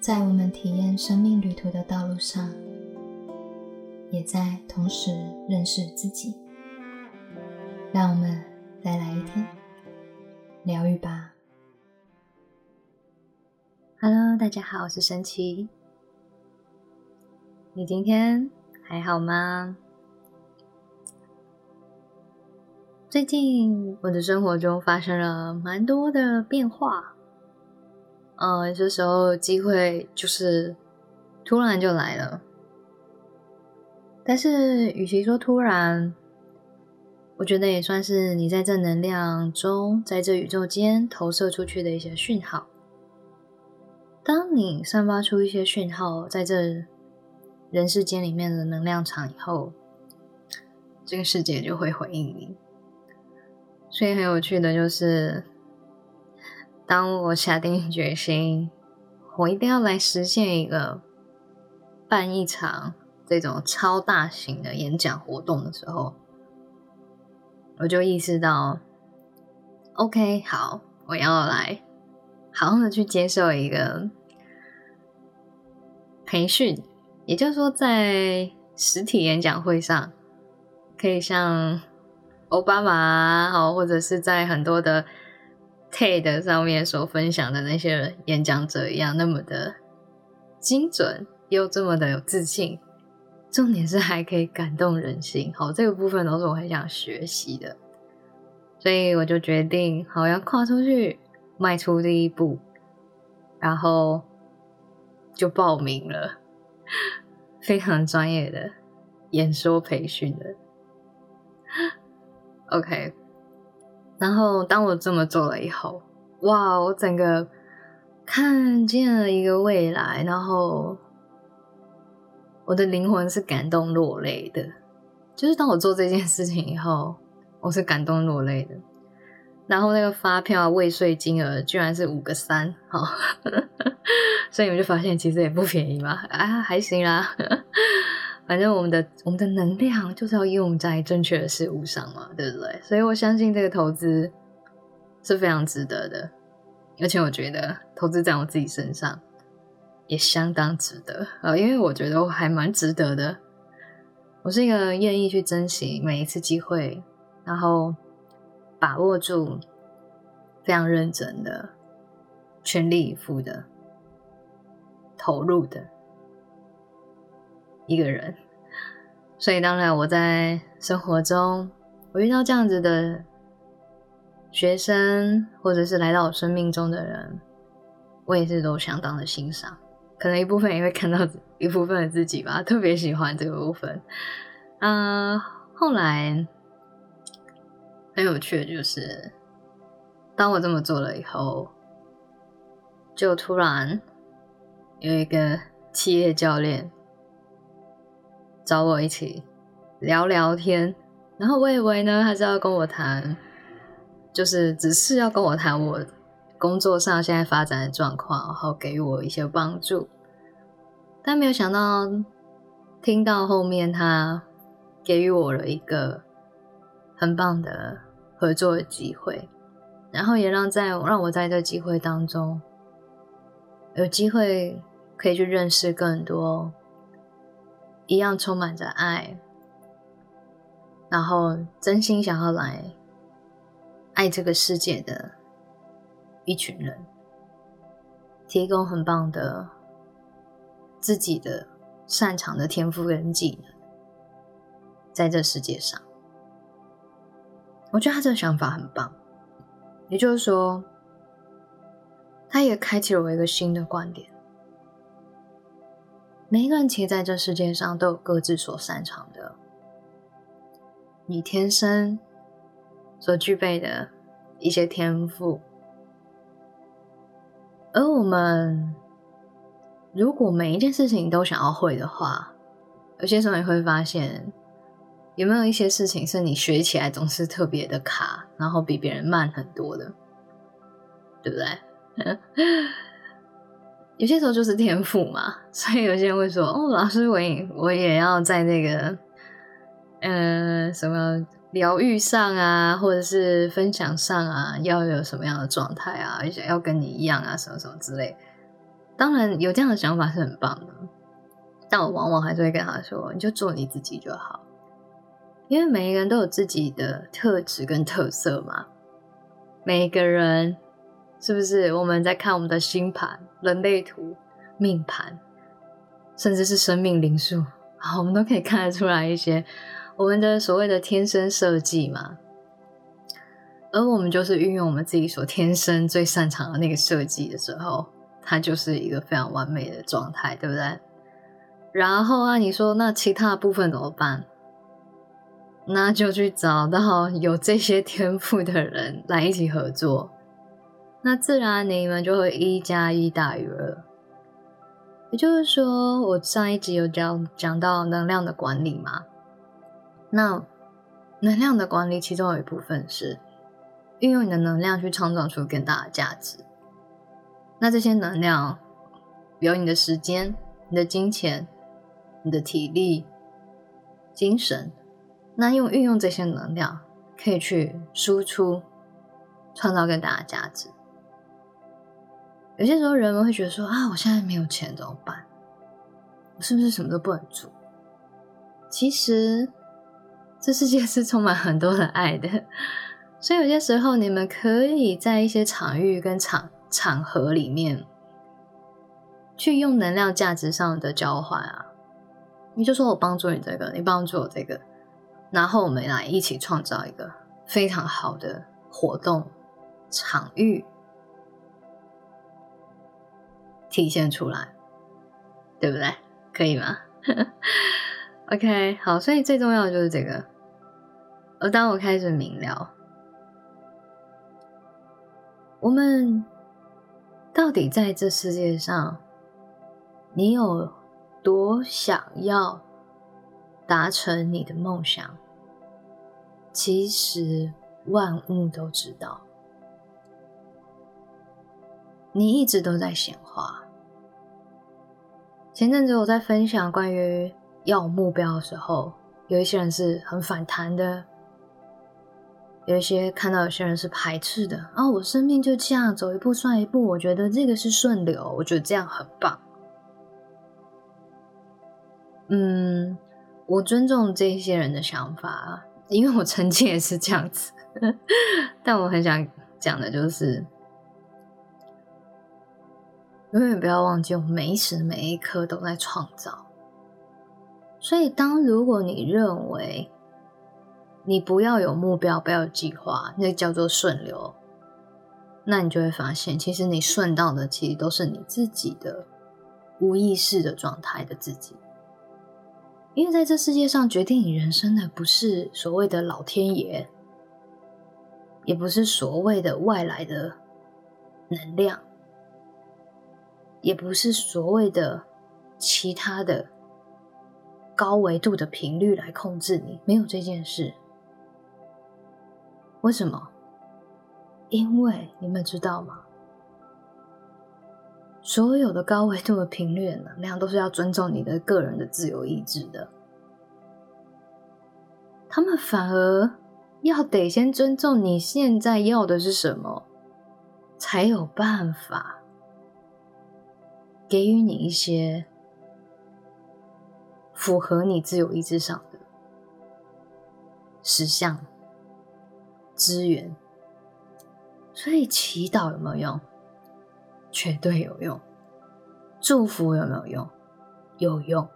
在我们体验生命旅途的道路上，也在同时认识自己。让我们再来一天疗愈吧。Hello，大家好，我是神奇。你今天还好吗？最近我的生活中发生了蛮多的变化。嗯，有些时候机会就是突然就来了，但是与其说突然，我觉得也算是你在正能量中，在这宇宙间投射出去的一些讯号。当你散发出一些讯号，在这人世间里面的能量场以后，这个世界就会回应你。所以很有趣的就是。当我下定决心，我一定要来实现一个办一场这种超大型的演讲活动的时候，我就意识到，OK，好，我要来好好的去接受一个培训，也就是说，在实体演讲会上，可以像奥巴马好，或者是在很多的。TED 上面所分享的那些演讲者一样，那么的精准又这么的有自信，重点是还可以感动人心。好，这个部分都是我很想学习的，所以我就决定，好要跨出去，迈出第一步，然后就报名了，非常专业的演说培训的。OK。然后，当我这么做了以后，哇！我整个看见了一个未来，然后我的灵魂是感动落泪的。就是当我做这件事情以后，我是感动落泪的。然后那个发票未税金额居然是五个三，好，所以你们就发现其实也不便宜嘛，啊，还行啦。反正我们的我们的能量就是要用在正确的事物上嘛，对不对？所以我相信这个投资是非常值得的，而且我觉得投资在我自己身上也相当值得啊，因为我觉得我还蛮值得的。我是一个愿意去珍惜每一次机会，然后把握住，非常认真的、全力以赴的投入的。一个人，所以当然我在生活中，我遇到这样子的学生，或者是来到我生命中的人，我也是都相当的欣赏。可能一部分也会看到一部分的自己吧，特别喜欢这个部分。嗯，后来很有趣的就是，当我这么做了以后，就突然有一个企业教练。找我一起聊聊天，然后我以为呢，他是要跟我谈，就是只是要跟我谈我工作上现在发展的状况，然后给予我一些帮助。但没有想到，听到后面他给予我了一个很棒的合作的机会，然后也让在让我在这机会当中有机会可以去认识更多。一样充满着爱，然后真心想要来爱这个世界的一群人，提供很棒的自己的擅长的天赋跟技能，在这世界上，我觉得他这个想法很棒。也就是说，他也开启了我一个新的观点。每一个人其实在这世界上都有各自所擅长的，你天生所具备的一些天赋，而我们如果每一件事情都想要会的话，有些时候你会发现，有没有一些事情是你学起来总是特别的卡，然后比别人慢很多的，对不对？有些时候就是天赋嘛，所以有些人会说：“哦，老师，我也我也要在那个，嗯，什么疗愈上啊，或者是分享上啊，要有什么样的状态啊，而且要跟你一样啊，什么什么之类。”当然有这样的想法是很棒的，但我往往还是会跟他说：“你就做你自己就好。”因为每一个人都有自己的特质跟特色嘛。每一个人是不是我们在看我们的星盘、人类图、命盘，甚至是生命灵数，好，我们都可以看得出来一些我们的所谓的天生设计嘛。而我们就是运用我们自己所天生最擅长的那个设计的时候，它就是一个非常完美的状态，对不对？然后啊，你说那其他部分怎么办？那就去找到有这些天赋的人来一起合作，那自然你们就会一加一大于二。也就是说，我上一集有讲讲到能量的管理嘛？那能量的管理其中有一部分是运用你的能量去创造出更大的价值。那这些能量有你的时间、你的金钱、你的体力、精神。那用运用这些能量，可以去输出，创造更大的价值。有些时候人们会觉得说啊，我现在没有钱怎么办？我是不是什么都不能做？其实这世界是充满很多的爱的，所以有些时候你们可以在一些场域跟场场合里面，去用能量价值上的交换啊。你就说我帮助你这个，你帮助我这个。然后我们来一起创造一个非常好的活动场域，体现出来，对不对？可以吗？OK，好，所以最重要的就是这个。而当我开始明了，我们到底在这世界上，你有多想要？达成你的梦想，其实万物都知道。你一直都在显化。前阵子我在分享关于要目标的时候，有一些人是很反弹的，有一些看到有些人是排斥的。啊，我生命就这样走一步算一步，我觉得这个是顺流，我觉得这样很棒。嗯。我尊重这些人的想法，因为我曾经也是这样子。但我很想讲的就是，永远不要忘记，我们每一时每一刻都在创造。所以，当如果你认为你不要有目标，不要有计划，那叫做顺流，那你就会发现，其实你顺到的，其实都是你自己的无意识的状态的自己。因为在这世界上，决定你人生的不是所谓的老天爷，也不是所谓的外来的能量，也不是所谓的其他的高维度的频率来控制你，没有这件事。为什么？因为你们知道吗？所有的高维度的频率能量都是要尊重你的个人的自由意志的，他们反而要得先尊重你现在要的是什么，才有办法给予你一些符合你自由意志上的实相资源。所以祈祷有没有用？绝对有用，祝福有没有用？有用，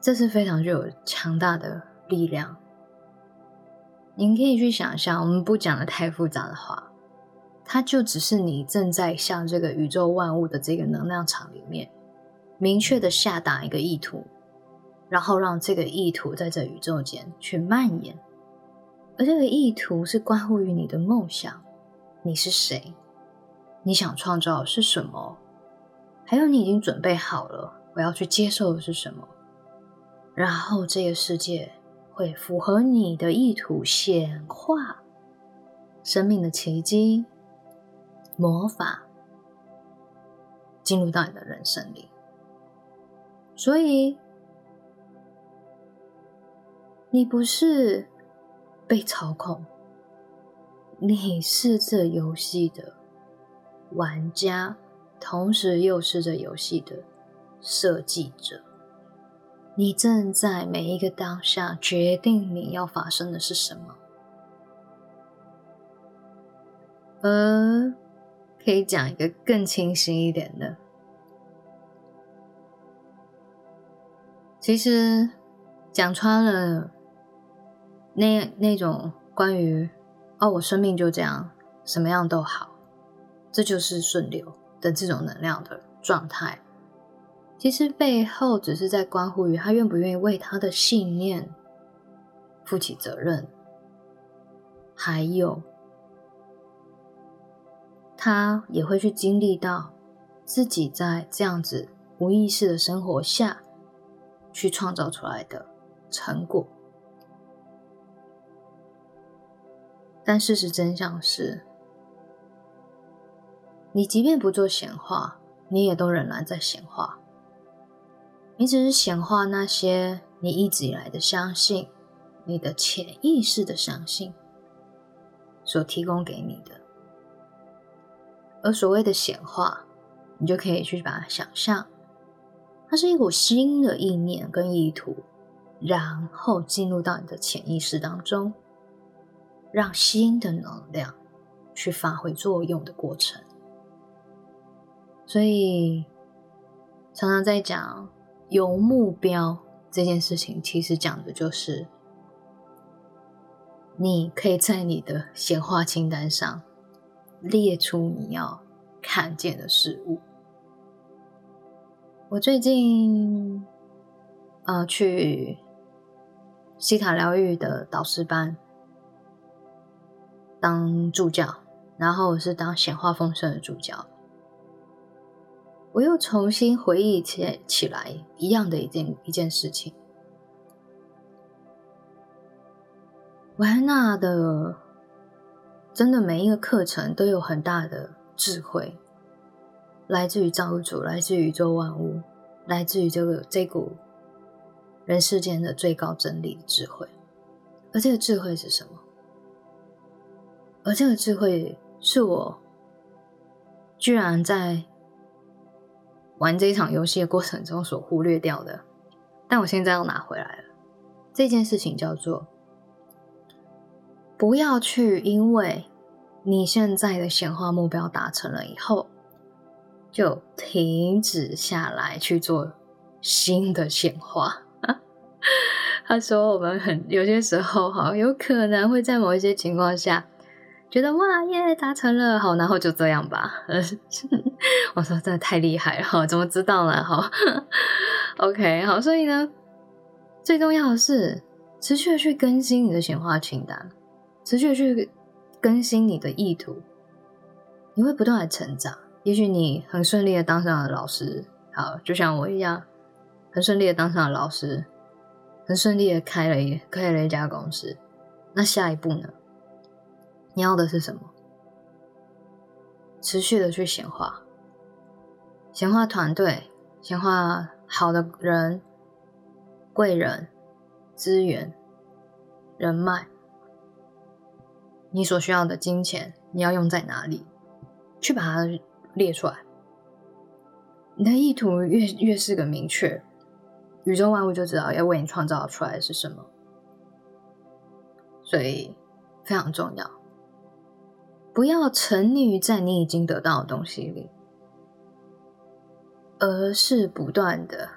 这是非常具有强大的力量。您可以去想象，我们不讲的太复杂的话，它就只是你正在向这个宇宙万物的这个能量场里面，明确的下达一个意图，然后让这个意图在这宇宙间去蔓延，而这个意图是关乎于你的梦想，你是谁？你想创造是什么？还有，你已经准备好了，我要去接受的是什么？然后，这个世界会符合你的意图显化生命的奇迹、魔法，进入到你的人生里。所以，你不是被操控，你是这游戏的。玩家，同时又是这游戏的设计者。你正在每一个当下决定你要发生的是什么。而，可以讲一个更清晰一点的。其实讲穿了，那那种关于哦，我生命就这样，什么样都好，这就是顺流的这种能量的状态。其实背后只是在关乎于他愿不愿意为他的信念负起责任，还有他也会去经历到自己在这样子无意识的生活下去创造出来的成果。但事实真相是，你即便不做显化，你也都仍然在显化。你只是显化那些你一直以来的相信，你的潜意识的相信所提供给你的。而所谓的显化，你就可以去把它想象，它是一股新的意念跟意图，然后进入到你的潜意识当中，让新的能量去发挥作用的过程。所以常常在讲。有目标这件事情，其实讲的就是你可以在你的显化清单上列出你要看见的事物。我最近呃去西塔疗愈的导师班当助教，然后我是当显化丰盛的助教。我又重新回忆起起来一样的一件一件事情。维安娜的真的每一个课程都有很大的智慧，来自于造物主，来自于宇宙万物，来自于这个这股人世间的最高真理的智慧。而这个智慧是什么？而这个智慧是我居然在。玩这一场游戏的过程中所忽略掉的，但我现在要拿回来了。这件事情叫做：不要去因为你现在的显化目标达成了以后，就停止下来去做新的显化。他说：“我们很有些时候，哈，有可能会在某一些情况下。”觉得哇耶达成了好，然后就这样吧。我说真的太厉害了，怎么知道呢？哈，OK，好，所以呢，最重要的是持续的去更新你的显化清单，持续去更新你的意图，你会不断的成长。也许你很顺利的当上了老师，好，就像我一样，很顺利的当上了老师，很顺利的开了一开了一家公司。那下一步呢？你要的是什么？持续的去显化，显化团队，显化好的人、贵人、资源、人脉。你所需要的金钱，你要用在哪里？去把它列出来。你的意图越越是个明确，宇宙万物就知道要为你创造出来是什么。所以非常重要。不要沉溺于在你已经得到的东西里，而是不断的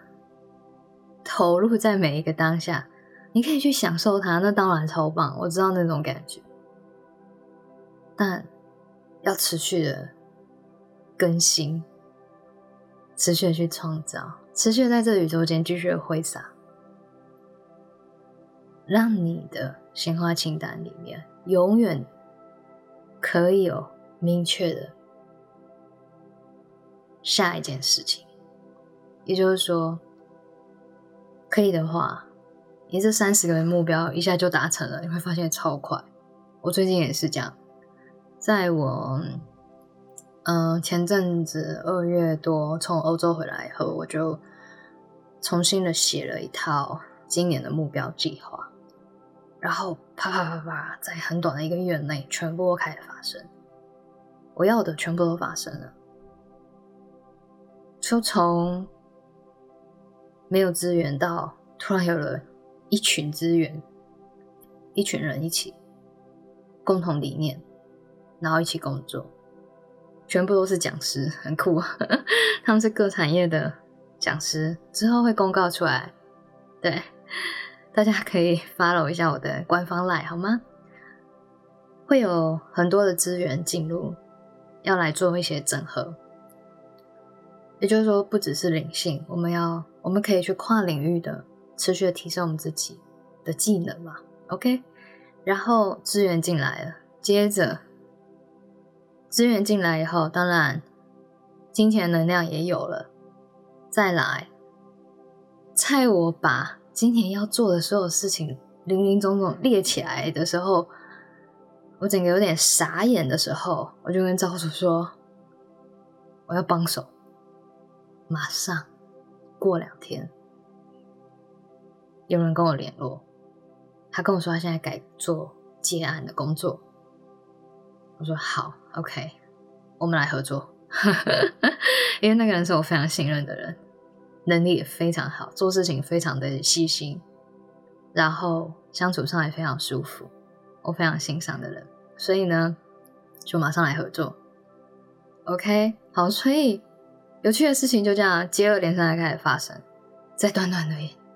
投入在每一个当下。你可以去享受它，那当然超棒。我知道那种感觉，但要持续的更新，持续的去创造，持续的在这宇宙间继续的挥洒，让你的鲜花清单里面永远。可以有明确的下一件事情，也就是说，可以的话，你这三十个目标一下就达成了，你会发现超快。我最近也是这样，在我嗯前阵子二月多从欧洲回来以后，我就重新的写了一套今年的目标计划。然后啪啪啪啪，在很短的一个月内，全部都开始发生。我要的全部都发生了。就从没有资源到突然有了一群资源，一群人一起共同理念，然后一起工作，全部都是讲师，很酷。他们是各产业的讲师，之后会公告出来。对，大家可以 follow 一下我的官方 line 好吗？会有很多的资源进入，要来做一些整合。也就是说，不只是灵性，我们要我们可以去跨领域的持续的提升我们自己的技能嘛？OK，然后资源进来了，接着资源进来以后，当然金钱能量也有了，再来，在我把今年要做的所有事情零零总总列起来的时候，我整个有点傻眼的时候，我就跟赵叔说，我要帮手。马上过两天，有人跟我联络，他跟我说他现在改做接案的工作。我说好，OK，我们来合作。因为那个人是我非常信任的人，能力也非常好，做事情非常的细心，然后相处上也非常舒服，我非常欣赏的人，所以呢，就马上来合作。OK，好，所以。有趣的事情就这样接二连三的开始发生，在短短的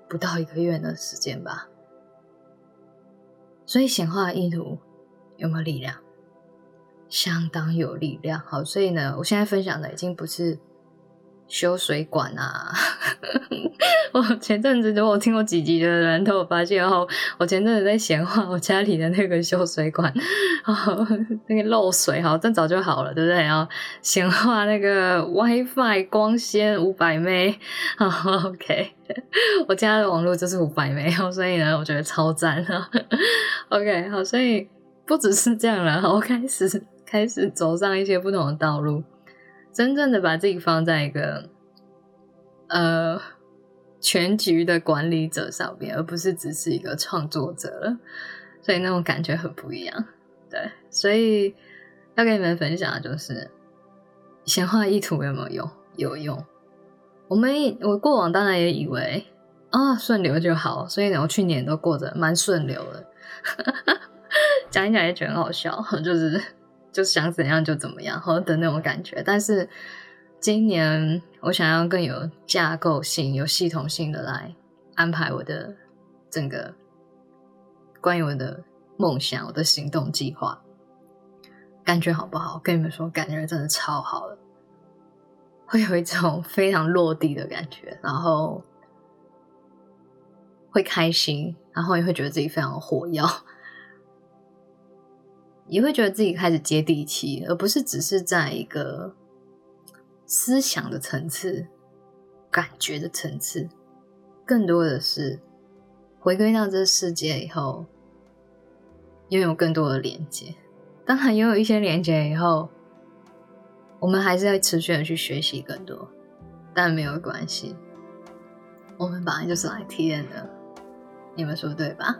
不到一个月的时间吧。所以显化的意图有没有力量？相当有力量。好，所以呢，我现在分享的已经不是。修水管啊！我前阵子如果听过几集的人都有发现哦，我前阵子在闲话我家里的那个修水管，哦，那个漏水哈，但早就好了，对不对？然后闲话那个 WiFi 光纤五百 m 好 OK，我家的网络就是五百 m 所以呢，我觉得超赞啊。OK，好，所以不只是这样了，我开始开始走上一些不同的道路。真正的把自己放在一个呃全局的管理者上边，而不是只是一个创作者了，所以那种感觉很不一样。对，所以要跟你们分享的就是显化意图有没有用？有用。我们我过往当然也以为啊顺流就好，所以呢，我去年都过得蛮顺流的。讲一讲也觉得很好笑，就是。就想怎样就怎么样，或的那种感觉。但是今年我想要更有架构性、有系统性的来安排我的整个关于我的梦想、我的行动计划，感觉好不好？跟你们说，感觉真的超好了，会有一种 非常落地的感觉，然后会开心，然后也会觉得自己非常火药。也会觉得自己开始接地气，而不是只是在一个思想的层次、感觉的层次，更多的是回归到这世界以后，拥有更多的连接。当然，拥有一些连接以后，我们还是要持续的去学习更多，但没有关系，我们本来就是来体验的，你们说对吧？